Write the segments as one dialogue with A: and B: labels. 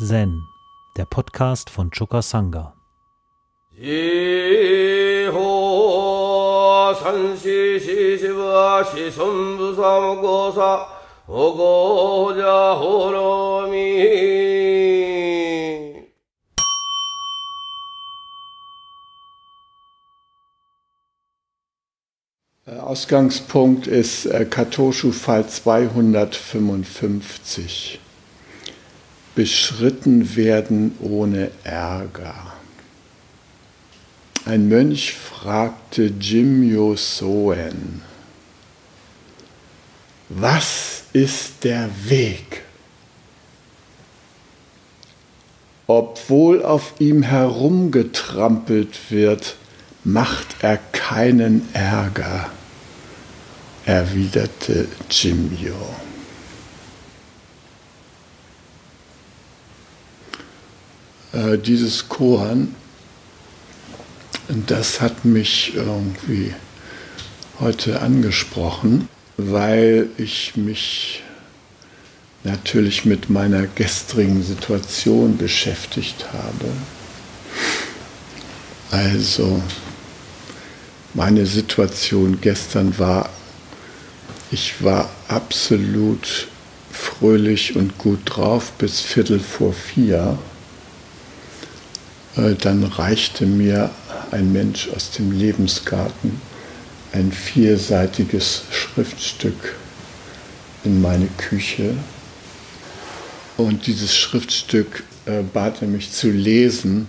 A: Zen, der Podcast von Choka Sangha.
B: Ausgangspunkt ist äh, Katoshu-Fall 255 beschritten werden ohne Ärger. Ein Mönch fragte Jimyo Soen, was ist der Weg? Obwohl auf ihm herumgetrampelt wird, macht er keinen Ärger, erwiderte Jimyo. Äh, dieses Koran, das hat mich irgendwie heute angesprochen, weil ich mich natürlich mit meiner gestrigen Situation beschäftigt habe. Also meine Situation gestern war, ich war absolut fröhlich und gut drauf bis Viertel vor vier. Äh, dann reichte mir ein Mensch aus dem Lebensgarten ein vierseitiges Schriftstück in meine Küche. Und dieses Schriftstück äh, bat er mich zu lesen,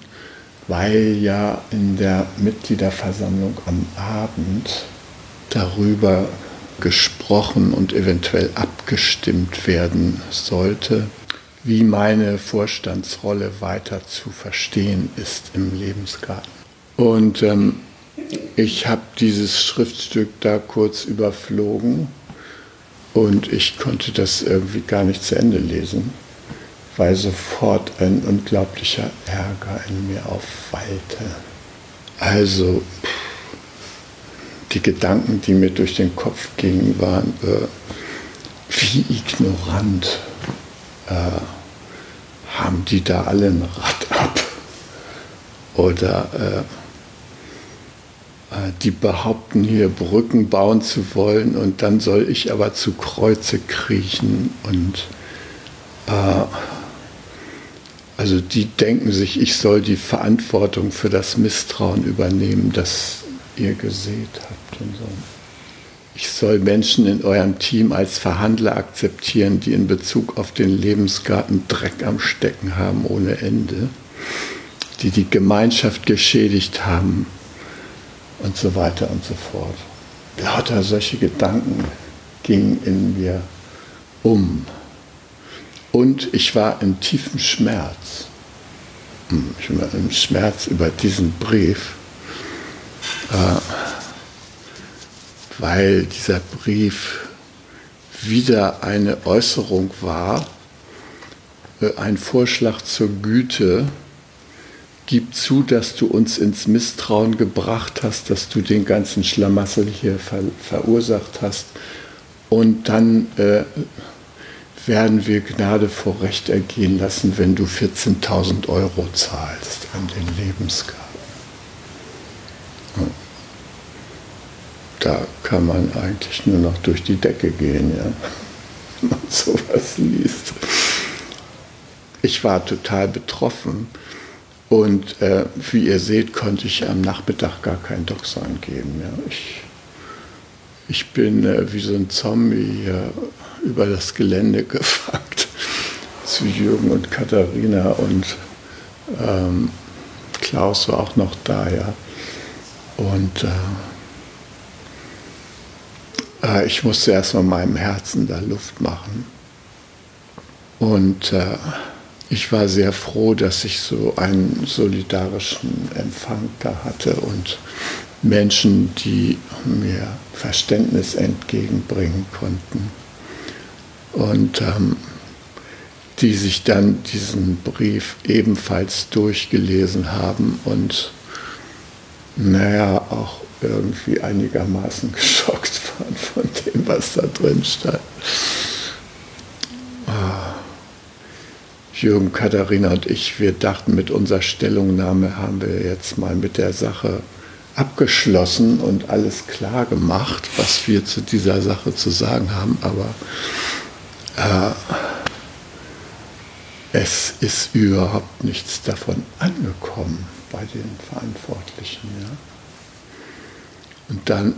B: weil ja in der Mitgliederversammlung am Abend darüber gesprochen und eventuell abgestimmt werden sollte, wie meine Vorstandsrolle weiter zu verstehen ist im Lebensgarten. Und ähm, ich habe dieses Schriftstück da kurz überflogen und ich konnte das irgendwie gar nicht zu Ende lesen, weil sofort ein unglaublicher Ärger in mir aufwallte. Also die Gedanken, die mir durch den Kopf gingen, waren, äh, wie ignorant äh, haben die da alle ein Rad ab? Oder äh, äh, die behaupten hier Brücken bauen zu wollen und dann soll ich aber zu Kreuze kriechen und äh, also die denken sich, ich soll die Verantwortung für das Misstrauen übernehmen, das ihr gesät habt und so ich soll Menschen in eurem Team als Verhandler akzeptieren, die in Bezug auf den Lebensgarten Dreck am Stecken haben ohne Ende, die die Gemeinschaft geschädigt haben und so weiter und so fort. Lauter solche Gedanken gingen in mir um. Und ich war in tiefem Schmerz. Hm, ich war im Schmerz über diesen Brief. Äh, weil dieser Brief wieder eine Äußerung war, äh, ein Vorschlag zur Güte. Gib zu, dass du uns ins Misstrauen gebracht hast, dass du den ganzen Schlamassel hier ver verursacht hast. Und dann äh, werden wir Gnade vor Recht ergehen lassen, wenn du 14.000 Euro zahlst an den Lebensgarten. Da kann man eigentlich nur noch durch die Decke gehen, ja, wenn man sowas liest. Ich war total betroffen und äh, wie ihr seht, konnte ich am Nachmittag gar kein Doxan geben. Ja. Ich, ich bin äh, wie so ein Zombie hier über das Gelände gefragt zu Jürgen und Katharina und ähm, Klaus war auch noch da, ja. Und äh, äh, ich musste erstmal meinem Herzen da Luft machen. Und äh, ich war sehr froh, dass ich so einen solidarischen Empfang da hatte und Menschen, die mir Verständnis entgegenbringen konnten. Und ähm, die sich dann diesen Brief ebenfalls durchgelesen haben und naja, auch irgendwie einigermaßen geschockt waren von dem, was da drin stand. Ah. Jürgen, Katharina und ich, wir dachten, mit unserer Stellungnahme haben wir jetzt mal mit der Sache abgeschlossen und alles klar gemacht, was wir zu dieser Sache zu sagen haben. Aber äh, es ist überhaupt nichts davon angekommen bei den Verantwortlichen. Ja? Und dann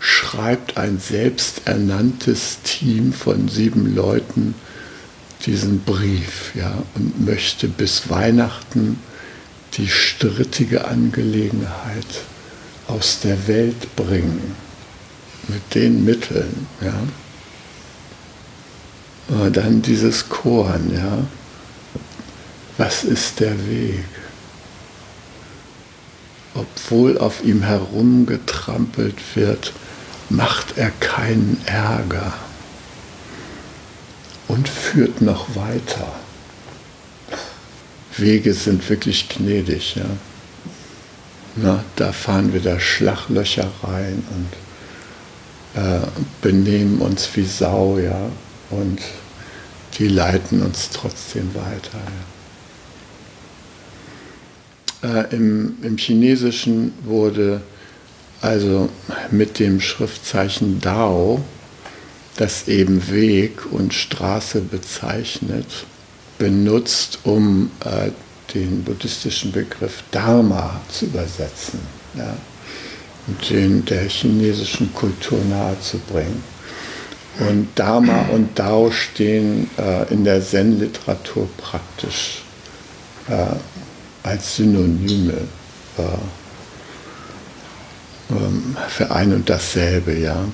B: schreibt ein selbsternanntes Team von sieben Leuten diesen Brief ja, und möchte bis Weihnachten die strittige Angelegenheit aus der Welt bringen. Mit den Mitteln. Ja. Dann dieses Korn, ja. Was ist der Weg? Obwohl auf ihm herumgetrampelt wird, macht er keinen Ärger und führt noch weiter. Wege sind wirklich gnädig. Ja. Na, da fahren wir da Schlaglöcher rein und äh, benehmen uns wie Sau, ja, und die leiten uns trotzdem weiter. Ja. Äh, im, Im Chinesischen wurde also mit dem Schriftzeichen Dao, das eben Weg und Straße bezeichnet, benutzt, um äh, den buddhistischen Begriff Dharma zu übersetzen ja, und den der chinesischen Kultur nahezubringen. Und Dharma und Dao stehen äh, in der Zen-Literatur praktisch äh, als Synonyme äh, für ein und dasselbe, ja.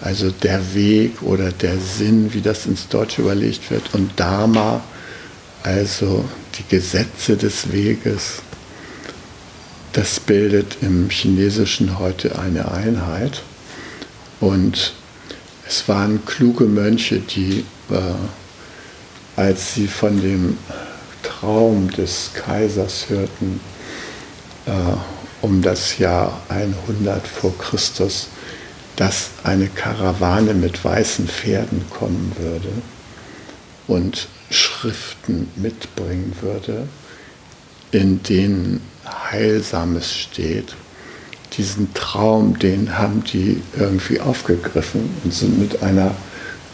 B: Also der Weg oder der Sinn, wie das ins Deutsche überlegt wird, und Dharma, also die Gesetze des Weges, das bildet im Chinesischen heute eine Einheit. Und es waren kluge Mönche, die, äh, als sie von dem Traum des Kaisers hörten, äh, um das Jahr 100 vor Christus, dass eine Karawane mit weißen Pferden kommen würde und Schriften mitbringen würde, in denen Heilsames steht. Diesen Traum, den haben die irgendwie aufgegriffen und sind mit einer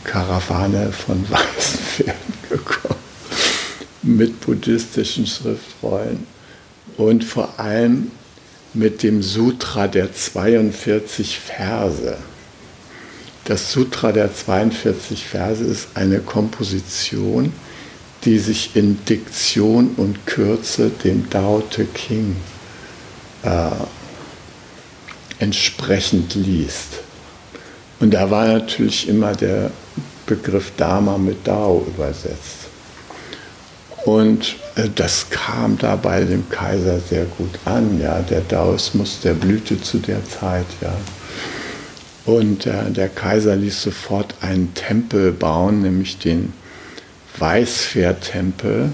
B: Karawane von weißen Pferden gekommen, mit buddhistischen Schriftrollen und vor allem mit dem Sutra der 42 Verse. Das Sutra der 42 Verse ist eine Komposition, die sich in Diktion und Kürze dem Tao Te King äh, entsprechend liest. Und da war natürlich immer der Begriff Dharma mit Dao übersetzt. Und äh, das kam da bei dem Kaiser sehr gut an. Ja. Der Daoismus, der blühte zu der Zeit. Ja. Und äh, der Kaiser ließ sofort einen Tempel bauen, nämlich den Weißpferd-Tempel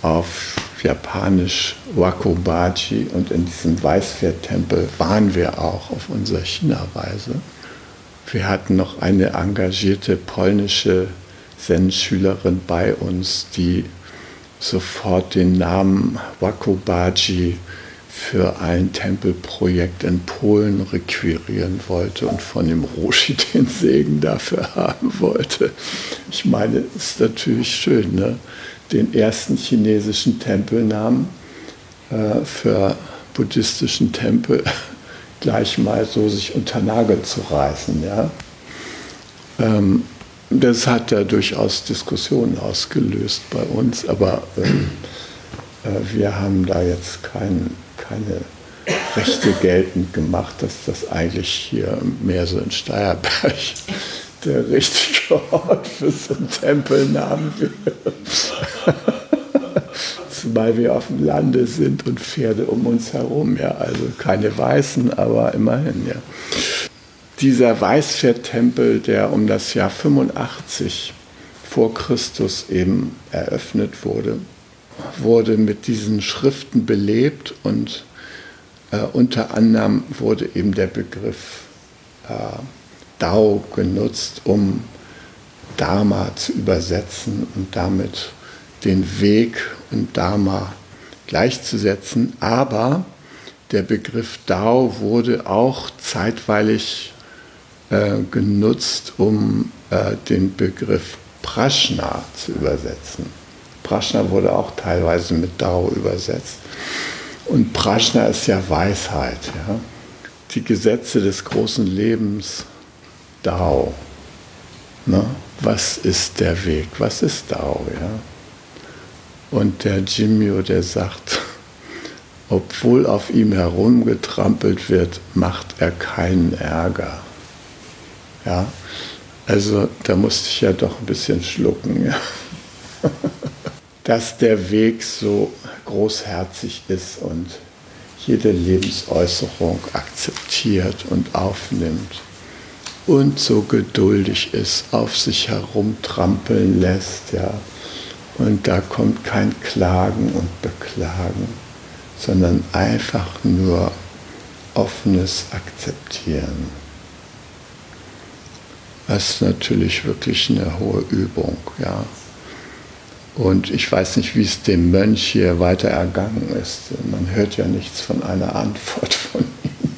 B: auf Japanisch Wakobaji. Und in diesem Weißpferd-Tempel waren wir auch auf unserer China-Reise. Wir hatten noch eine engagierte polnische Zen-Schülerin bei uns, die sofort den Namen Wakobaji für ein Tempelprojekt in Polen requirieren wollte und von dem Roshi den Segen dafür haben wollte. Ich meine, ist natürlich schön, ne? den ersten chinesischen Tempelnamen äh, für buddhistischen Tempel gleich mal so sich unter Nagel zu reißen. Ja? Ähm, das hat ja durchaus Diskussionen ausgelöst bei uns, aber ähm, äh, wir haben da jetzt kein, keine Rechte geltend gemacht, dass das eigentlich hier mehr so in Steierberg der richtige Ort für so einen Tempelnamen wäre. Zumal wir auf dem Lande sind und Pferde um uns herum, ja, also keine Weißen, aber immerhin, ja dieser Weißpferdtempel, der um das Jahr 85 vor Christus eben eröffnet wurde, wurde mit diesen Schriften belebt und äh, unter anderem wurde eben der Begriff äh, Dao genutzt, um Dharma zu übersetzen und damit den Weg und Dharma gleichzusetzen, aber der Begriff Dao wurde auch zeitweilig äh, genutzt, um äh, den Begriff Prashna zu übersetzen. Prashna wurde auch teilweise mit Dao übersetzt. Und Prashna ist ja Weisheit. Ja? Die Gesetze des großen Lebens, Dao. Ne? Was ist der Weg? Was ist Dao? Ja? Und der Jimyo, der sagt, obwohl auf ihm herumgetrampelt wird, macht er keinen Ärger. Ja, also da musste ich ja doch ein bisschen schlucken. Ja. Dass der Weg so großherzig ist und jede Lebensäußerung akzeptiert und aufnimmt und so geduldig ist, auf sich herumtrampeln lässt, ja. Und da kommt kein Klagen und Beklagen sondern einfach nur offenes Akzeptieren. Das ist natürlich wirklich eine hohe Übung, ja. Und ich weiß nicht, wie es dem Mönch hier weiter ergangen ist. Man hört ja nichts von einer Antwort von ihm.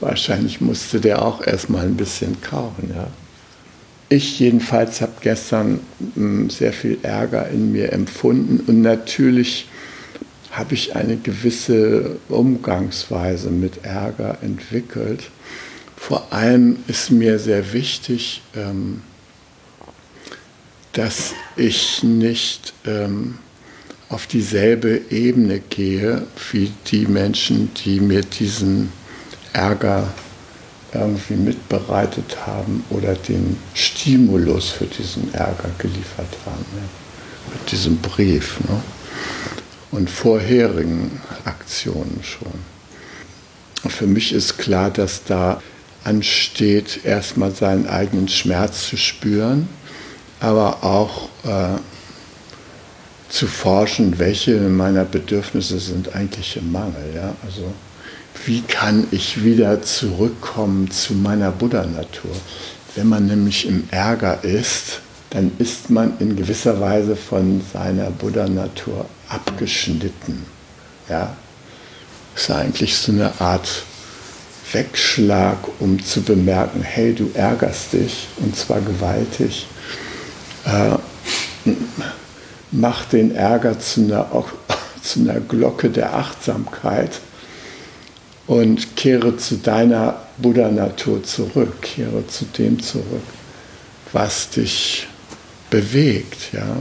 B: Wahrscheinlich musste der auch erstmal ein bisschen kauen, ja. Ich jedenfalls habe gestern hm, sehr viel Ärger in mir empfunden und natürlich habe ich eine gewisse Umgangsweise mit Ärger entwickelt. Vor allem ist mir sehr wichtig, ähm, dass ich nicht ähm, auf dieselbe Ebene gehe wie die Menschen, die mir diesen Ärger irgendwie mitbereitet haben oder den Stimulus für diesen Ärger geliefert haben. Mit diesem Brief. Ne? und vorherigen Aktionen schon. Für mich ist klar, dass da ansteht, erstmal seinen eigenen Schmerz zu spüren, aber auch äh, zu forschen, welche meiner Bedürfnisse sind eigentlich im Mangel. Ja? Also wie kann ich wieder zurückkommen zu meiner Buddha-Natur? Wenn man nämlich im Ärger ist, dann ist man in gewisser Weise von seiner Buddha-Natur abgeschnitten. Ja? Das ist eigentlich so eine Art Wegschlag, um zu bemerken, hey, du ärgerst dich und zwar gewaltig. Äh, mach den Ärger zu einer, zu einer Glocke der Achtsamkeit und kehre zu deiner Buddha-Natur zurück, kehre zu dem zurück, was dich bewegt. Ja?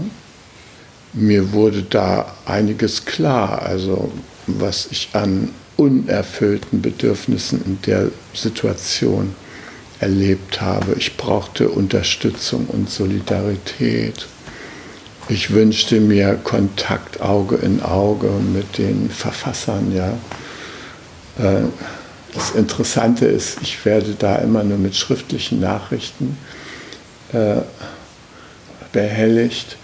B: Mir wurde da einiges klar, also was ich an unerfüllten Bedürfnissen in der Situation erlebt habe. Ich brauchte Unterstützung und Solidarität. Ich wünschte mir Kontakt Auge in Auge mit den Verfassern. Ja. Äh, das Interessante ist, ich werde da immer nur mit schriftlichen Nachrichten äh, behelligt.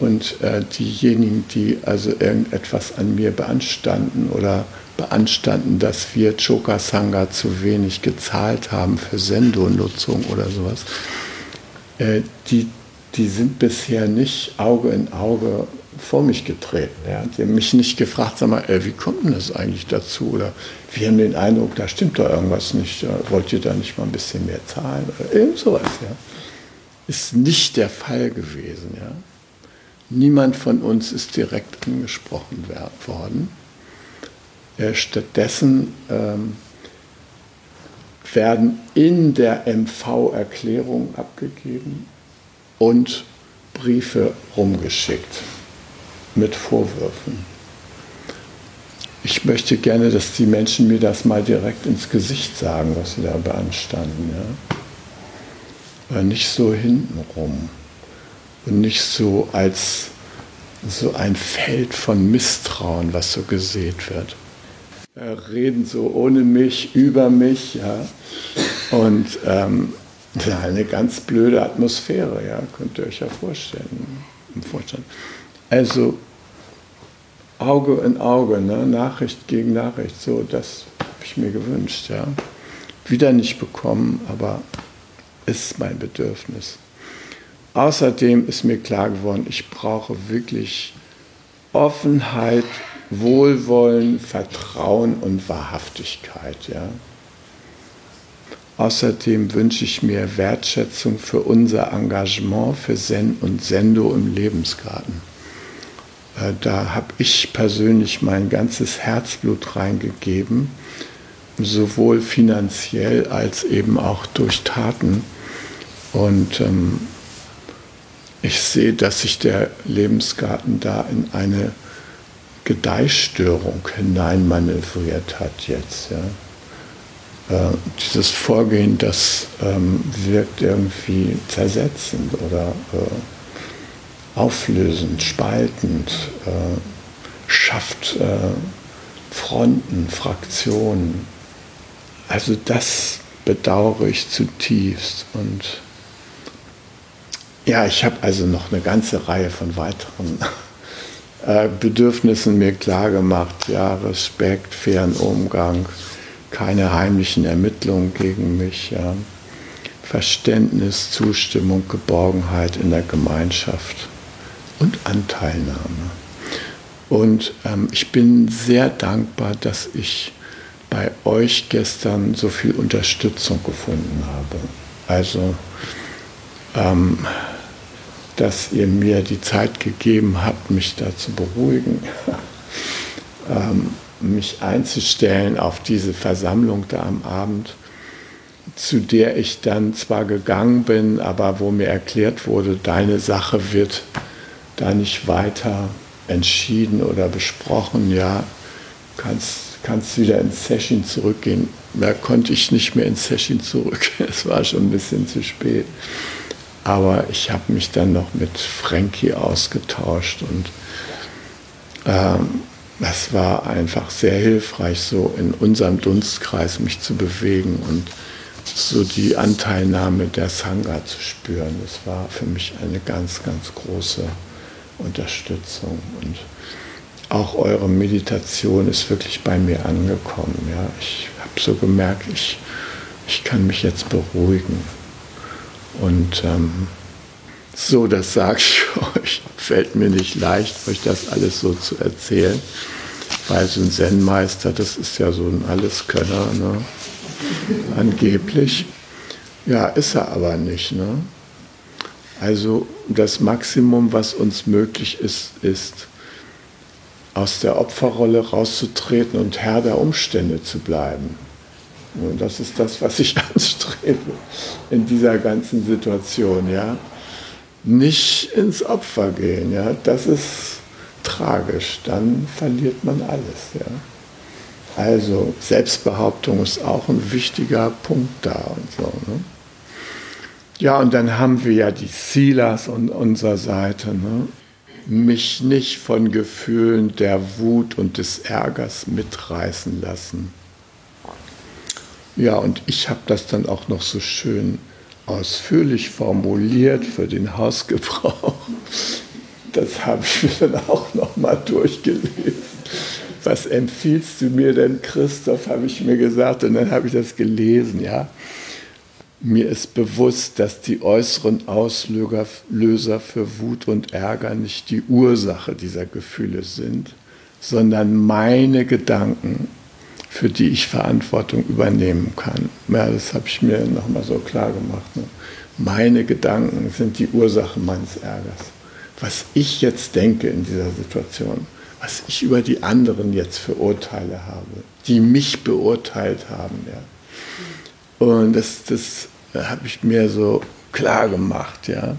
B: Und äh, diejenigen, die also irgendetwas an mir beanstanden oder beanstanden, dass wir Choka Sangha zu wenig gezahlt haben für Sendonutzung oder sowas, äh, die, die sind bisher nicht Auge in Auge vor mich getreten. Ja. Die haben mich nicht gefragt, sag mal, äh, wie kommt denn das eigentlich dazu? Oder wir haben den Eindruck, da stimmt doch irgendwas nicht. Wollt ihr da nicht mal ein bisschen mehr zahlen? Oder irgend sowas. Ja ist nicht der Fall gewesen. Ja? Niemand von uns ist direkt angesprochen worden. Äh, stattdessen ähm, werden in der MV-Erklärung abgegeben und Briefe rumgeschickt mit Vorwürfen. Ich möchte gerne, dass die Menschen mir das mal direkt ins Gesicht sagen, was sie da beanstanden. Ja? nicht so hintenrum und nicht so als so ein Feld von Misstrauen, was so gesät wird. Reden so ohne mich, über mich, ja. Und ähm, eine ganz blöde Atmosphäre, ja, könnt ihr euch ja vorstellen. vorstellen. Also Auge in Auge, ne? Nachricht gegen Nachricht, so, das habe ich mir gewünscht, ja. Wieder nicht bekommen, aber ist mein Bedürfnis. außerdem ist mir klar geworden, ich brauche wirklich Offenheit, Wohlwollen, Vertrauen und Wahrhaftigkeit. Ja. Außerdem wünsche ich mir Wertschätzung für unser Engagement für Zen und Sendo im Lebensgarten. Äh, da habe ich persönlich mein ganzes Herzblut reingegeben, sowohl finanziell als eben auch durch Taten. Und ähm, ich sehe, dass sich der Lebensgarten da in eine Gedeihstörung hineinmanövriert hat jetzt. Ja. Äh, dieses Vorgehen, das ähm, wirkt irgendwie zersetzend oder äh, auflösend, spaltend, äh, schafft äh, Fronten, Fraktionen. Also das bedauere ich zutiefst. Und ja, ich habe also noch eine ganze Reihe von weiteren äh, Bedürfnissen mir klargemacht. Ja, Respekt, fairen Umgang, keine heimlichen Ermittlungen gegen mich. Ja. Verständnis, Zustimmung, Geborgenheit in der Gemeinschaft und Anteilnahme. Und ähm, ich bin sehr dankbar, dass ich bei euch gestern so viel Unterstützung gefunden habe. Also, ähm, dass ihr mir die Zeit gegeben habt, mich da zu beruhigen. ähm, mich einzustellen auf diese Versammlung da am Abend, zu der ich dann zwar gegangen bin, aber wo mir erklärt wurde, deine Sache wird da nicht weiter entschieden oder besprochen, ja, kannst, kannst wieder ins Session zurückgehen. Da konnte ich nicht mehr ins Session zurück, es war schon ein bisschen zu spät. Aber ich habe mich dann noch mit Frankie ausgetauscht und ähm, das war einfach sehr hilfreich, so in unserem Dunstkreis mich zu bewegen und so die Anteilnahme der Sangha zu spüren. Das war für mich eine ganz, ganz große Unterstützung. Und auch eure Meditation ist wirklich bei mir angekommen. Ja. Ich habe so gemerkt, ich, ich kann mich jetzt beruhigen. Und ähm, so, das sage ich euch, fällt mir nicht leicht, euch das alles so zu erzählen, weil so ein Zen-Meister, das ist ja so ein Alleskönner, ne? angeblich. Ja, ist er aber nicht. Ne? Also das Maximum, was uns möglich ist, ist, aus der Opferrolle rauszutreten und Herr der Umstände zu bleiben. Und das ist das, was ich anstrebe in dieser ganzen Situation. Ja? nicht ins Opfer gehen. Ja? Das ist tragisch. Dann verliert man alles. Ja? Also Selbstbehauptung ist auch ein wichtiger Punkt da und so. Ne? Ja, und dann haben wir ja die Silas an unserer Seite. Ne? Mich nicht von Gefühlen der Wut und des Ärgers mitreißen lassen. Ja, und ich habe das dann auch noch so schön ausführlich formuliert für den Hausgebrauch. Das habe ich mir dann auch noch mal durchgelesen. Was empfiehlst du mir denn, Christoph, habe ich mir gesagt und dann habe ich das gelesen, ja. Mir ist bewusst, dass die äußeren Auslöser für Wut und Ärger nicht die Ursache dieser Gefühle sind, sondern meine Gedanken für die ich Verantwortung übernehmen kann. Ja, das habe ich mir nochmal so klar gemacht. Ne? Meine Gedanken sind die Ursache meines Ärgers. Was ich jetzt denke in dieser Situation, was ich über die anderen jetzt für Urteile habe, die mich beurteilt haben. Ja. Und das, das habe ich mir so klar gemacht. Ja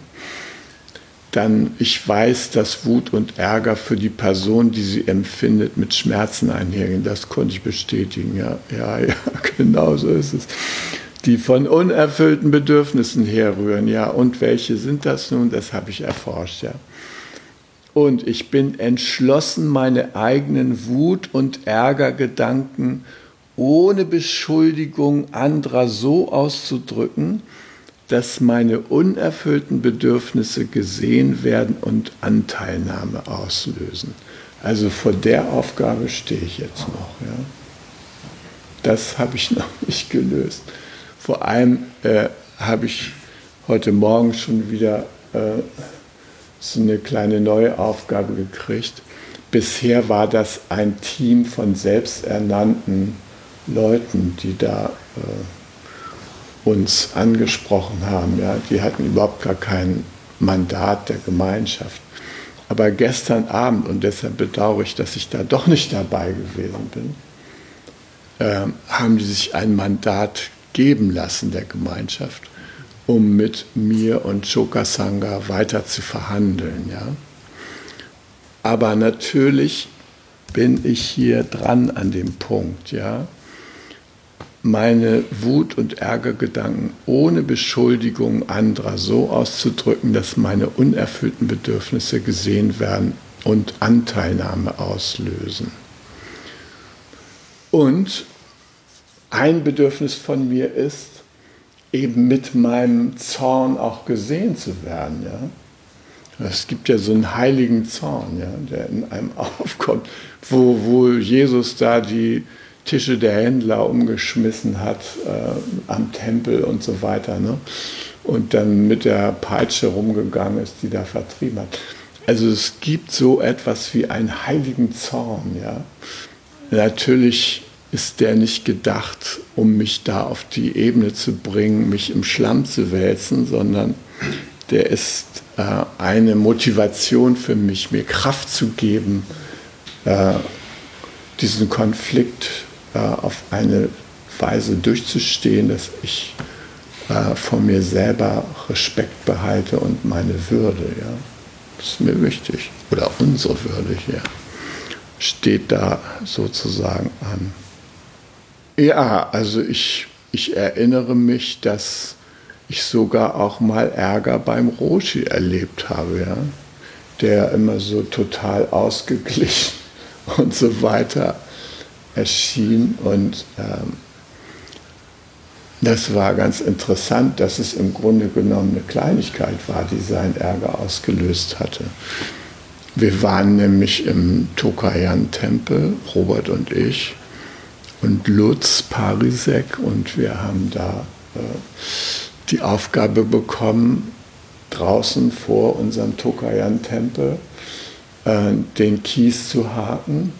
B: dann ich weiß, dass Wut und Ärger für die Person, die sie empfindet, mit Schmerzen einhergehen. Das konnte ich bestätigen. Ja, ja, ja, genau so ist es. Die von unerfüllten Bedürfnissen herrühren. Ja, und welche sind das nun? Das habe ich erforscht. Ja. Und ich bin entschlossen, meine eigenen Wut- und Ärgergedanken ohne Beschuldigung anderer so auszudrücken, dass meine unerfüllten Bedürfnisse gesehen werden und Anteilnahme auslösen. Also vor der Aufgabe stehe ich jetzt noch. Ja. Das habe ich noch nicht gelöst. Vor allem äh, habe ich heute Morgen schon wieder äh, so eine kleine neue Aufgabe gekriegt. Bisher war das ein Team von selbsternannten Leuten, die da äh, uns angesprochen haben. Ja. Die hatten überhaupt gar kein Mandat der Gemeinschaft. Aber gestern Abend, und deshalb bedauere ich, dass ich da doch nicht dabei gewesen bin, äh, haben die sich ein Mandat geben lassen der Gemeinschaft, um mit mir und Chokasanga weiter zu verhandeln. Ja? Aber natürlich bin ich hier dran an dem Punkt, ja, meine Wut und Ärgergedanken ohne Beschuldigung anderer so auszudrücken, dass meine unerfüllten Bedürfnisse gesehen werden und Anteilnahme auslösen. Und ein Bedürfnis von mir ist, eben mit meinem Zorn auch gesehen zu werden. Ja? Es gibt ja so einen heiligen Zorn, ja, der in einem aufkommt, wo, wo Jesus da die Tische der Händler umgeschmissen hat äh, am Tempel und so weiter. Ne? Und dann mit der Peitsche rumgegangen ist, die da vertrieben hat. Also es gibt so etwas wie einen heiligen Zorn. Ja? Natürlich ist der nicht gedacht, um mich da auf die Ebene zu bringen, mich im Schlamm zu wälzen, sondern der ist äh, eine Motivation für mich, mir Kraft zu geben, äh, diesen Konflikt äh, auf eine Weise durchzustehen, dass ich äh, von mir selber Respekt behalte und meine Würde. Ja. Das ist mir wichtig. Oder unsere Würde hier steht da sozusagen an. Ja, also ich, ich erinnere mich, dass ich sogar auch mal Ärger beim Roshi erlebt habe, ja? der immer so total ausgeglichen und so weiter erschien. Und ähm, das war ganz interessant, dass es im Grunde genommen eine Kleinigkeit war, die seinen Ärger ausgelöst hatte. Wir waren nämlich im Tokayan-Tempel, Robert und ich, und Lutz Parisek, und wir haben da äh, die Aufgabe bekommen, draußen vor unserem Tokayan-Tempel äh, den Kies zu haken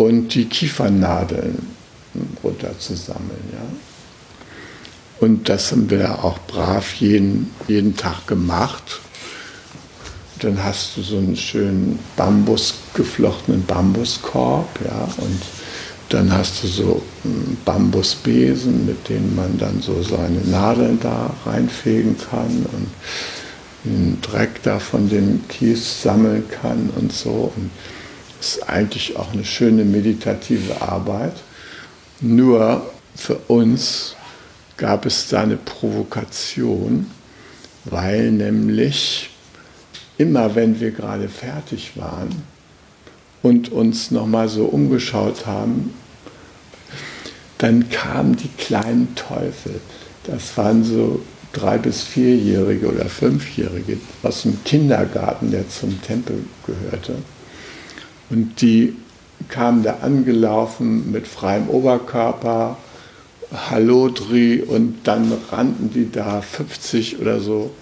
B: und die Kiefernadeln runterzusammeln. Ja? Und das haben wir auch brav jeden, jeden Tag gemacht. Dann hast du so einen schönen Bambus, geflochtenen Bambuskorb, ja, und dann hast du so Bambusbesen, mit denen man dann so seine Nadeln da reinfegen kann und den Dreck da von dem Kies sammeln kann und so. Und ist eigentlich auch eine schöne meditative Arbeit. Nur für uns gab es da eine Provokation, weil nämlich immer wenn wir gerade fertig waren und uns nochmal so umgeschaut haben, dann kamen die kleinen Teufel. Das waren so drei bis vierjährige oder fünfjährige aus dem Kindergarten, der zum Tempel gehörte. Und die kamen da angelaufen mit freiem Oberkörper, Hallodri und dann rannten die da 50 oder so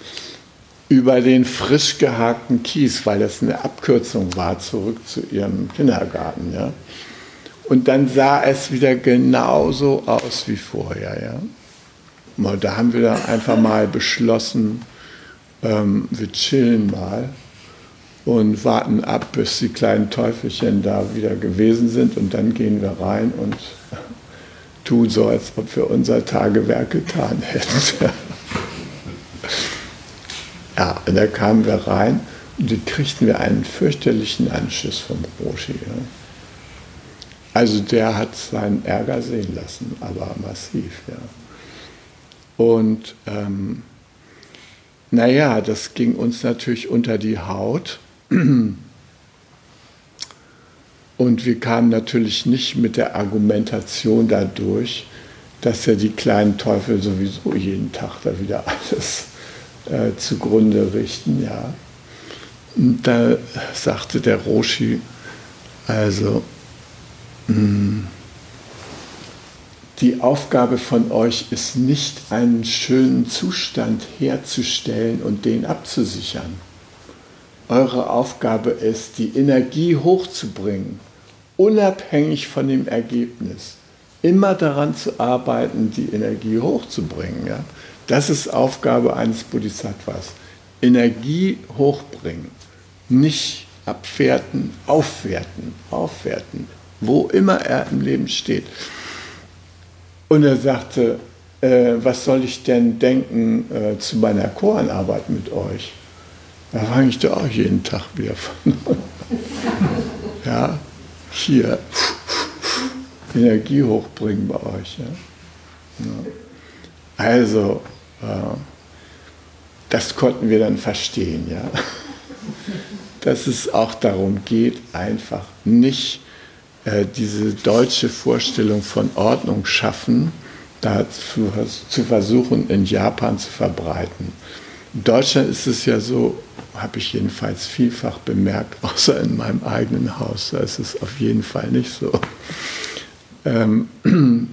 B: über den frisch gehakten Kies, weil das eine Abkürzung war, zurück zu ihrem Kindergarten. Ja. Und dann sah es wieder genauso aus wie vorher. Ja. Da haben wir dann einfach mal beschlossen, ähm, wir chillen mal und warten ab, bis die kleinen Teufelchen da wieder gewesen sind und dann gehen wir rein und tun so, als ob wir unser Tagewerk getan hätten. ja, und da kamen wir rein und da kriegten wir einen fürchterlichen Anschiss vom Roshi. Ja. Also der hat seinen Ärger sehen lassen, aber massiv. Ja. Und ähm, naja, das ging uns natürlich unter die Haut. Und wir kamen natürlich nicht mit der Argumentation dadurch, dass ja die kleinen Teufel sowieso jeden Tag da wieder alles äh, zugrunde richten. Ja. Und da sagte der Roshi, also, hm, die Aufgabe von euch ist nicht, einen schönen Zustand herzustellen und den abzusichern. Eure Aufgabe ist, die Energie hochzubringen, unabhängig von dem Ergebnis. Immer daran zu arbeiten, die Energie hochzubringen. Ja? Das ist Aufgabe eines Bodhisattvas. Energie hochbringen, nicht abwerten, aufwerten, aufwerten, wo immer er im Leben steht. Und er sagte, äh, was soll ich denn denken äh, zu meiner Chorenarbeit mit euch? Da fange ich da auch jeden Tag wieder von. ja, hier Energie hochbringen bei euch. Ja. Ja. Also, äh, das konnten wir dann verstehen, ja. Dass es auch darum geht, einfach nicht äh, diese deutsche Vorstellung von Ordnung schaffen, dazu zu versuchen, in Japan zu verbreiten. In Deutschland ist es ja so, habe ich jedenfalls vielfach bemerkt, außer in meinem eigenen Haus, da ist es auf jeden Fall nicht so. Ähm,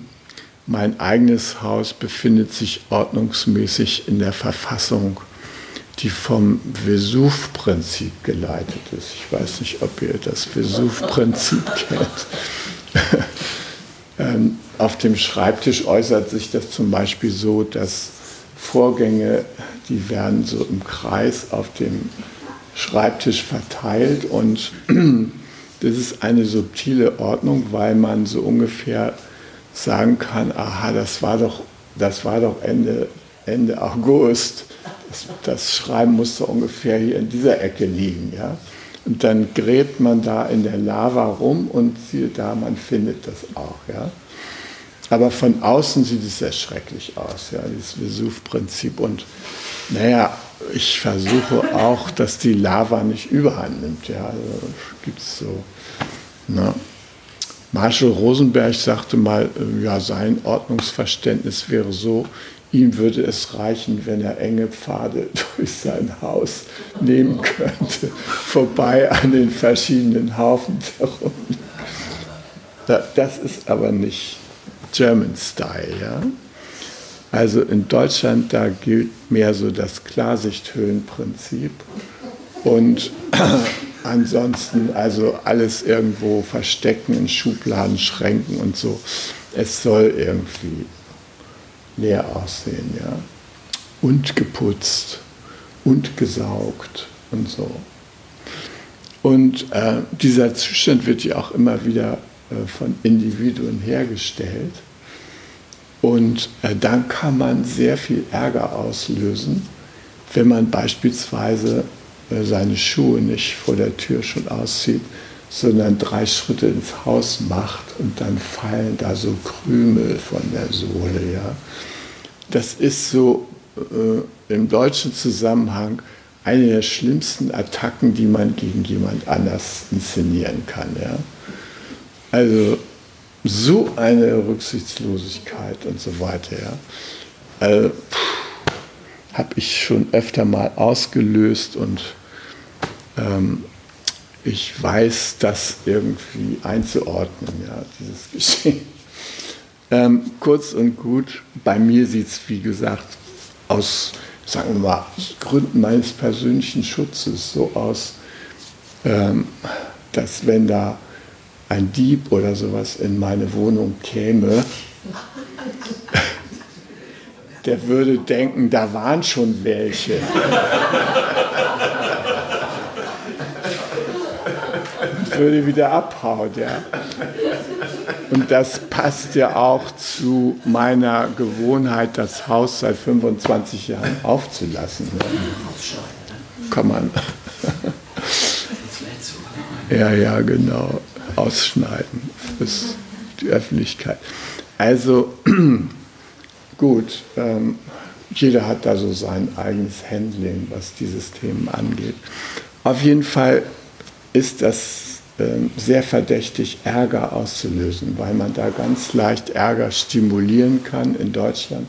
B: mein eigenes Haus befindet sich ordnungsmäßig in der Verfassung die vom Vesuv-Prinzip geleitet ist. Ich weiß nicht, ob ihr das Vesuv-Prinzip kennt. ähm, auf dem Schreibtisch äußert sich das zum Beispiel so, dass Vorgänge, die werden so im Kreis auf dem Schreibtisch verteilt und das ist eine subtile Ordnung, weil man so ungefähr sagen kann, aha, das war doch, das war doch Ende, Ende August das, das Schreiben musste ungefähr hier in dieser Ecke liegen. Ja? Und dann gräbt man da in der Lava rum und siehe da, man findet das auch. Ja? Aber von außen sieht es sehr schrecklich aus, ja, dieses Vesuv-Prinzip. Und naja, ich versuche auch, dass die Lava nicht überhand nimmt. Ja, also gibt es so. Ne? Marshall Rosenberg sagte mal, äh, ja, sein Ordnungsverständnis wäre so, Ihm würde es reichen, wenn er enge Pfade durch sein Haus nehmen könnte, vorbei an den verschiedenen Haufen herum. Das ist aber nicht German Style. Ja? Also in Deutschland, da gilt mehr so das Klarsichthöhenprinzip. Und ansonsten also alles irgendwo verstecken in Schubladen, Schränken und so. Es soll irgendwie leer aussehen, ja. Und geputzt und gesaugt und so. Und äh, dieser Zustand wird ja auch immer wieder von Individuen hergestellt. Und äh, dann kann man sehr viel Ärger auslösen, wenn man beispielsweise äh, seine Schuhe nicht vor der Tür schon auszieht, sondern drei Schritte ins Haus macht und dann fallen da so Krümel von der Sohle. Ja. Das ist so äh, im deutschen Zusammenhang eine der schlimmsten Attacken, die man gegen jemand anders inszenieren kann. Ja. Also so eine Rücksichtslosigkeit und so weiter. Ja. Also, habe ich schon öfter mal ausgelöst und ähm, ich weiß das irgendwie einzuordnen, ja, dieses Geschehen. Ähm, kurz und gut, bei mir sieht es, wie gesagt, aus, sagen wir mal, Gründen meines persönlichen Schutzes so aus, ähm, dass wenn da ein Dieb oder sowas in meine Wohnung käme, der würde denken, da waren schon welche. würde wieder abhauen, ja. Und das passt ja auch zu meiner Gewohnheit, das Haus seit 25 Jahren aufzulassen. Kann man. Ja, ja, genau. Ausschneiden für die Öffentlichkeit. Also, gut, ähm, jeder hat da so sein eigenes Handling, was dieses Thema angeht. Auf jeden Fall ist das ähm, sehr verdächtig, Ärger auszulösen, weil man da ganz leicht Ärger stimulieren kann in Deutschland,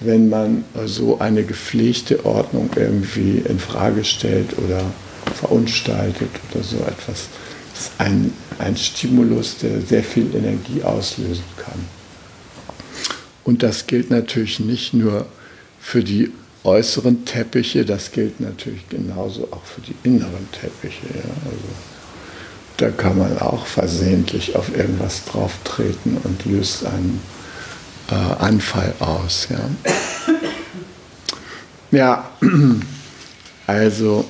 B: wenn man so eine gepflegte Ordnung irgendwie in Frage stellt oder verunstaltet oder so etwas. Das ist ein, ein Stimulus, der sehr viel Energie auslösen kann. Und das gilt natürlich nicht nur für die äußeren Teppiche, das gilt natürlich genauso auch für die inneren Teppiche. Ja. Also, da kann man auch versehentlich auf irgendwas drauf treten und löst einen äh, Anfall aus. Ja, ja also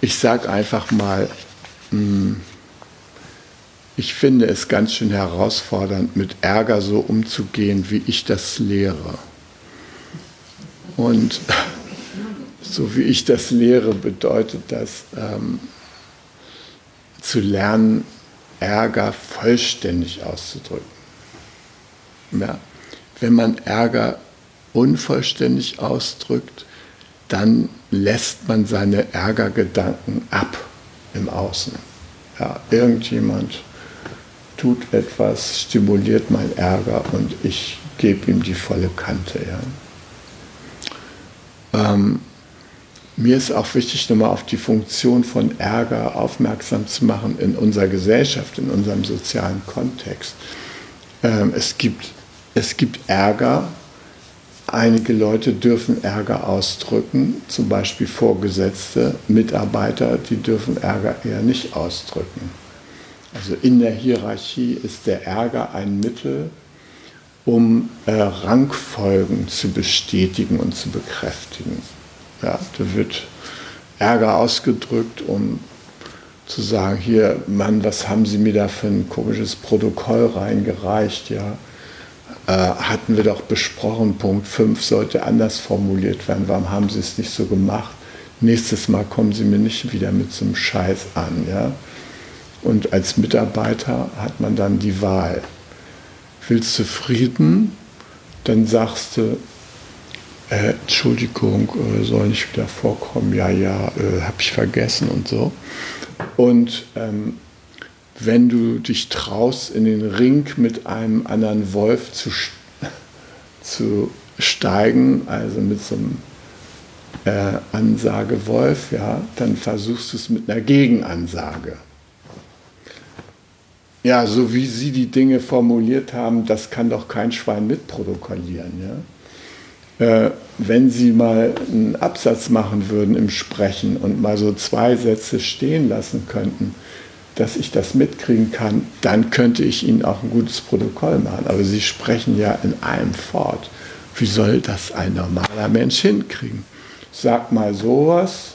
B: ich sage einfach mal, ich finde es ganz schön herausfordernd, mit Ärger so umzugehen, wie ich das lehre. Und so wie ich das lehre, bedeutet das, ähm, zu lernen, Ärger vollständig auszudrücken. Ja. Wenn man Ärger unvollständig ausdrückt, dann lässt man seine Ärgergedanken ab im Außen. Ja, irgendjemand tut etwas, stimuliert mein Ärger und ich gebe ihm die volle Kante. Ja. Ähm, mir ist auch wichtig, nochmal auf die Funktion von Ärger aufmerksam zu machen in unserer Gesellschaft, in unserem sozialen Kontext. Ähm, es, gibt, es gibt Ärger, einige Leute dürfen Ärger ausdrücken, zum Beispiel Vorgesetzte, Mitarbeiter, die dürfen Ärger eher nicht ausdrücken. Also in der Hierarchie ist der Ärger ein Mittel, um äh, Rangfolgen zu bestätigen und zu bekräftigen. Ja, da wird Ärger ausgedrückt, um zu sagen, hier, Mann, was haben Sie mir da für ein komisches Protokoll reingereicht, ja. Äh, hatten wir doch besprochen, Punkt 5 sollte anders formuliert werden, warum haben Sie es nicht so gemacht? Nächstes Mal kommen Sie mir nicht wieder mit so einem Scheiß an, ja. Und als Mitarbeiter hat man dann die Wahl. Willst du Frieden? Dann sagst du, äh, Entschuldigung, äh, soll nicht wieder vorkommen, ja, ja, äh, habe ich vergessen und so. Und ähm, wenn du dich traust, in den Ring mit einem anderen Wolf zu, zu steigen, also mit so einem äh, Ansagewolf, ja, dann versuchst du es mit einer Gegenansage. Ja, so wie Sie die Dinge formuliert haben, das kann doch kein Schwein mitprotokollieren. Ja? äh, wenn Sie mal einen Absatz machen würden im Sprechen und mal so zwei Sätze stehen lassen könnten, dass ich das mitkriegen kann, dann könnte ich Ihnen auch ein gutes Protokoll machen. Aber Sie sprechen ja in einem fort. Wie soll das ein normaler Mensch hinkriegen? Sag mal sowas,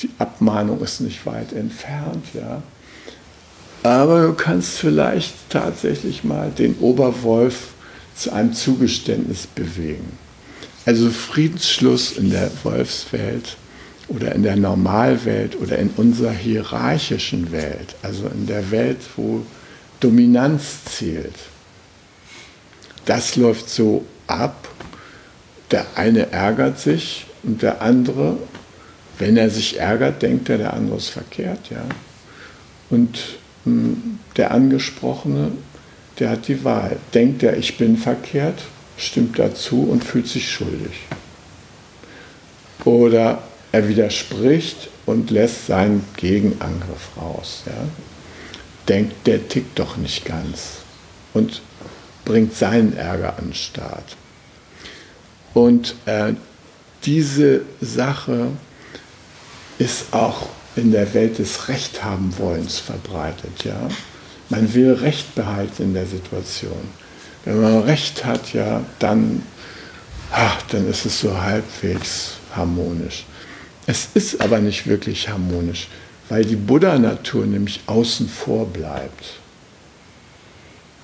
B: die Abmahnung ist nicht weit entfernt, ja. Aber du kannst vielleicht tatsächlich mal den Oberwolf zu einem Zugeständnis bewegen. Also Friedensschluss in der Wolfswelt oder in der Normalwelt oder in unserer hierarchischen Welt, also in der Welt, wo Dominanz zählt. Das läuft so ab, der eine ärgert sich und der andere, wenn er sich ärgert, denkt er, der andere ist verkehrt. Ja? Und hm, der Angesprochene, der hat die Wahl. Denkt er, ich bin verkehrt stimmt dazu und fühlt sich schuldig. Oder er widerspricht und lässt seinen Gegenangriff raus. Ja? Denkt, der tickt doch nicht ganz und bringt seinen Ärger an den Start. Und äh, diese Sache ist auch in der Welt des Rechthabenwollens verbreitet. Ja? Man will Recht behalten in der Situation. Wenn man Recht hat, ja, dann, ach, dann ist es so halbwegs harmonisch. Es ist aber nicht wirklich harmonisch, weil die Buddha-Natur nämlich außen vor bleibt.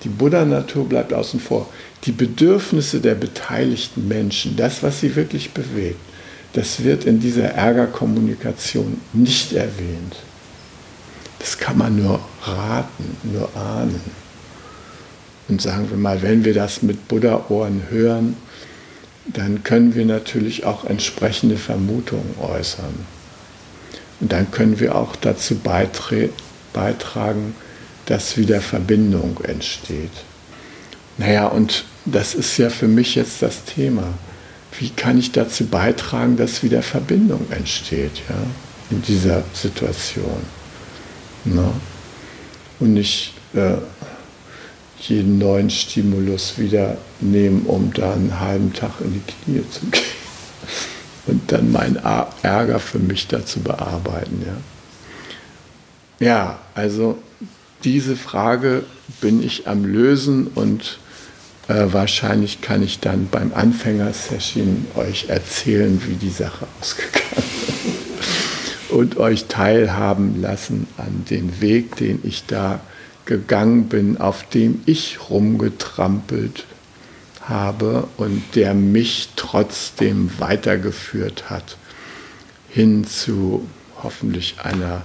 B: Die Buddha-Natur bleibt außen vor. Die Bedürfnisse der beteiligten Menschen, das, was sie wirklich bewegt, das wird in dieser Ärgerkommunikation nicht erwähnt. Das kann man nur raten, nur ahnen. Und sagen wir mal, wenn wir das mit Buddha-Ohren hören, dann können wir natürlich auch entsprechende Vermutungen äußern. Und dann können wir auch dazu beitragen, dass wieder Verbindung entsteht. Naja, und das ist ja für mich jetzt das Thema. Wie kann ich dazu beitragen, dass wieder Verbindung entsteht ja, in dieser Situation? Na? Und nicht äh, jeden neuen Stimulus wieder nehmen, um da einen halben Tag in die Knie zu gehen und dann meinen Ärger für mich dazu bearbeiten. Ja, ja also diese Frage bin ich am Lösen und äh, wahrscheinlich kann ich dann beim Anfängersession euch erzählen, wie die Sache ausgegangen ist und euch teilhaben lassen an den Weg, den ich da gegangen bin, auf dem ich rumgetrampelt habe und der mich trotzdem weitergeführt hat hin zu hoffentlich einer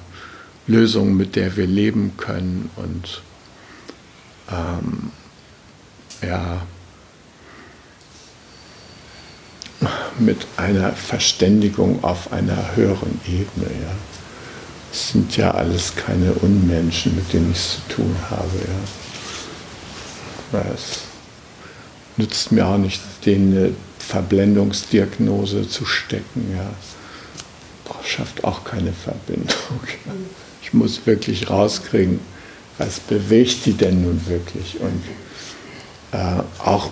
B: Lösung, mit der wir leben können und ähm, ja, mit einer Verständigung auf einer höheren Ebene. Ja. Es sind ja alles keine Unmenschen, mit denen ich es zu tun habe. Ja. Es nützt mir auch nicht, denen eine Verblendungsdiagnose zu stecken. Ja. Das schafft auch keine Verbindung. Ja. Ich muss wirklich rauskriegen, was bewegt die denn nun wirklich und äh, auch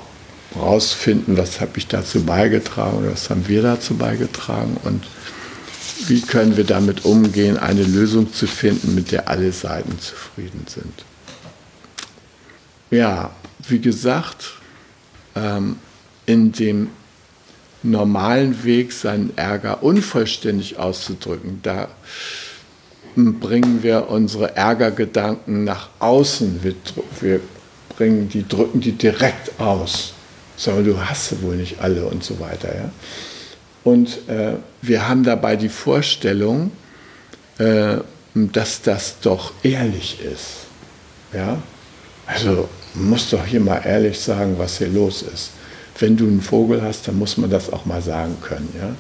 B: rausfinden, was habe ich dazu beigetragen oder was haben wir dazu beigetragen und wie können wir damit umgehen, eine Lösung zu finden, mit der alle Seiten zufrieden sind. Ja, wie gesagt, ähm, in dem normalen Weg seinen Ärger unvollständig auszudrücken, da bringen wir unsere Ärgergedanken nach außen. Wir, wir bringen die, drücken die direkt aus. Sagen du hast sie wohl nicht alle und so weiter. Ja? Und äh, wir haben dabei die Vorstellung, äh, dass das doch ehrlich ist. Ja? Also muss doch hier mal ehrlich sagen, was hier los ist. Wenn du einen Vogel hast, dann muss man das auch mal sagen können. Ja?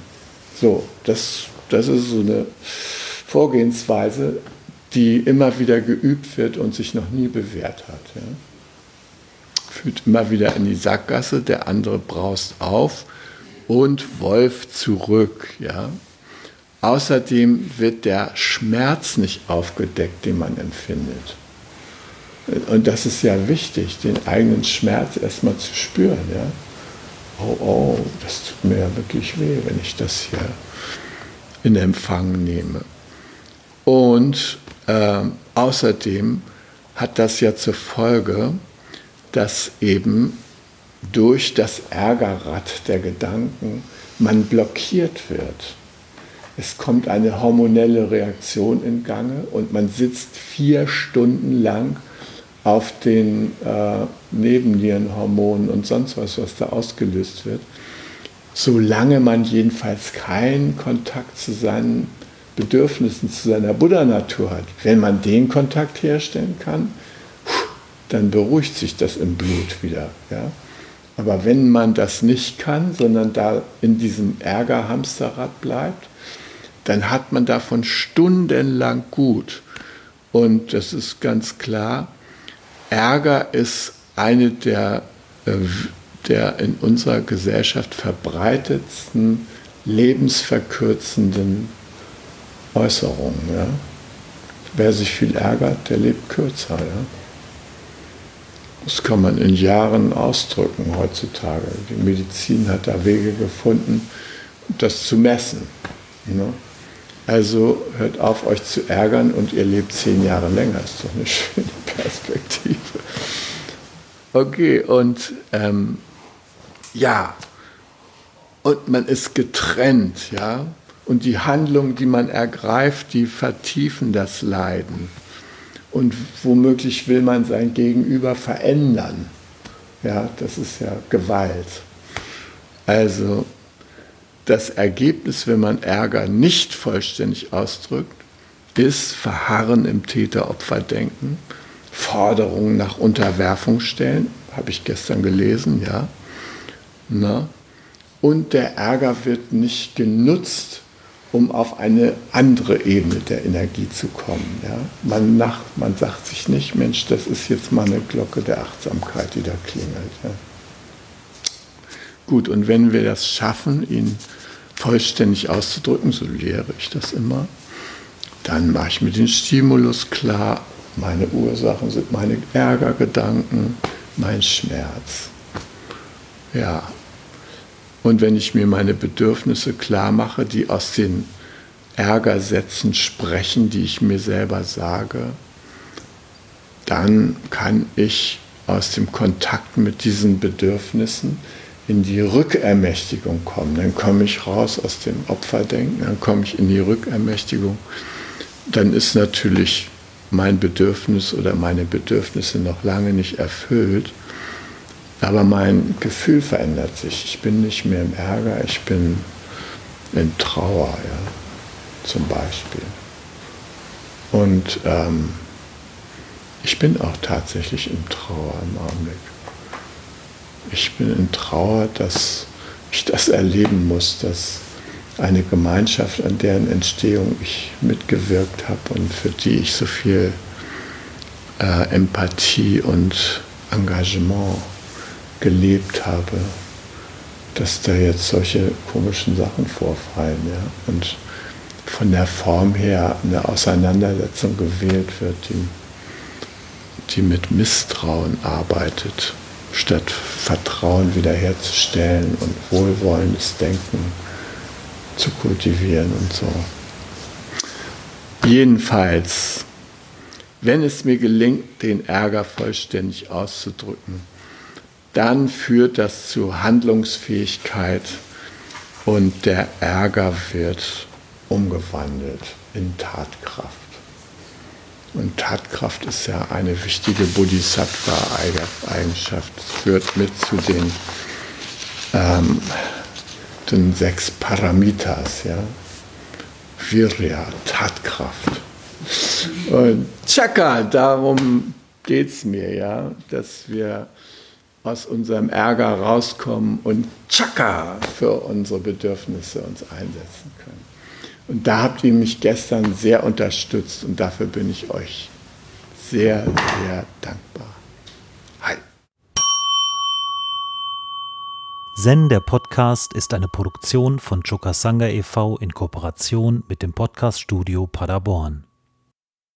B: So, das, das ist so eine Vorgehensweise, die immer wieder geübt wird und sich noch nie bewährt hat. Ja? Führt immer wieder in die Sackgasse, der andere braust auf und Wolf zurück. Ja? Außerdem wird der Schmerz nicht aufgedeckt, den man empfindet. Und das ist ja wichtig, den eigenen Schmerz erstmal zu spüren. Ja? Oh, oh, das tut mir ja wirklich weh, wenn ich das hier in Empfang nehme. Und äh, außerdem hat das ja zur Folge, dass eben durch das Ärgerrad der Gedanken man blockiert wird. Es kommt eine hormonelle Reaktion in Gange und man sitzt vier Stunden lang auf den äh, Nebennierenhormonen und sonst was, was da ausgelöst wird, solange man jedenfalls keinen Kontakt zu seinen Bedürfnissen, zu seiner Buddha-Natur hat. Wenn man den Kontakt herstellen kann, dann beruhigt sich das im Blut wieder. Ja? Aber wenn man das nicht kann, sondern da in diesem Ärger-Hamsterrad bleibt, dann hat man davon stundenlang gut. Und das ist ganz klar, Ärger ist eine der, äh, der in unserer Gesellschaft verbreitetsten, lebensverkürzenden Äußerungen. Ja? Wer sich viel ärgert, der lebt kürzer. Ja? Das kann man in Jahren ausdrücken heutzutage. Die Medizin hat da Wege gefunden, das zu messen. Ne? Also hört auf, euch zu ärgern und ihr lebt zehn Jahre länger. Ist doch eine schöne Perspektive. Okay, und ähm, ja, und man ist getrennt, ja. Und die Handlungen, die man ergreift, die vertiefen das Leiden und womöglich will man sein Gegenüber verändern. Ja, das ist ja Gewalt. Also das Ergebnis, wenn man Ärger nicht vollständig ausdrückt, ist Verharren im Täter-Opfer-Denken, Forderungen nach Unterwerfung stellen, habe ich gestern gelesen, ja. Na? Und der Ärger wird nicht genutzt um auf eine andere Ebene der Energie zu kommen. Ja? Man, nach, man sagt sich nicht, Mensch, das ist jetzt mal eine Glocke der Achtsamkeit, die da klingelt. Ja? Gut, und wenn wir das schaffen, ihn vollständig auszudrücken, so lehre ich das immer, dann mache ich mir den Stimulus klar, meine Ursachen sind meine Ärgergedanken, mein Schmerz. Ja. Und wenn ich mir meine Bedürfnisse klar mache, die aus den Ärgersätzen sprechen, die ich mir selber sage, dann kann ich aus dem Kontakt mit diesen Bedürfnissen in die Rückermächtigung kommen. Dann komme ich raus aus dem Opferdenken, dann komme ich in die Rückermächtigung. Dann ist natürlich mein Bedürfnis oder meine Bedürfnisse noch lange nicht erfüllt, aber mein Gefühl verändert sich. Ich bin nicht mehr im Ärger, ich bin in Trauer, ja, zum Beispiel. Und ähm, ich bin auch tatsächlich in Trauer im Augenblick. Ich bin in Trauer, dass ich das erleben muss, dass eine Gemeinschaft, an deren Entstehung ich mitgewirkt habe und für die ich so viel äh, Empathie und Engagement gelebt habe, dass da jetzt solche komischen Sachen vorfallen. Ja? Und von der Form her eine Auseinandersetzung gewählt wird, die die mit Misstrauen arbeitet, statt Vertrauen wiederherzustellen und wohlwollendes Denken zu kultivieren und so. Jedenfalls, wenn es mir gelingt, den Ärger vollständig auszudrücken, dann führt das zu Handlungsfähigkeit und der Ärger wird umgewandelt in Tatkraft. Und Tatkraft ist ja eine wichtige Bodhisattva-Eigenschaft. Es führt mit zu den, ähm, den sechs Paramitas, ja. Virya, Tatkraft. Und Chaka, darum geht es mir, ja, dass wir aus unserem Ärger rauskommen und Chaka für unsere Bedürfnisse uns einsetzen können. Und da habt ihr mich gestern sehr unterstützt und dafür bin ich euch sehr, sehr dankbar. Hi.
A: Zen, der Podcast, ist eine Produktion von Chokasanga e.V. in Kooperation mit dem Podcaststudio Paderborn.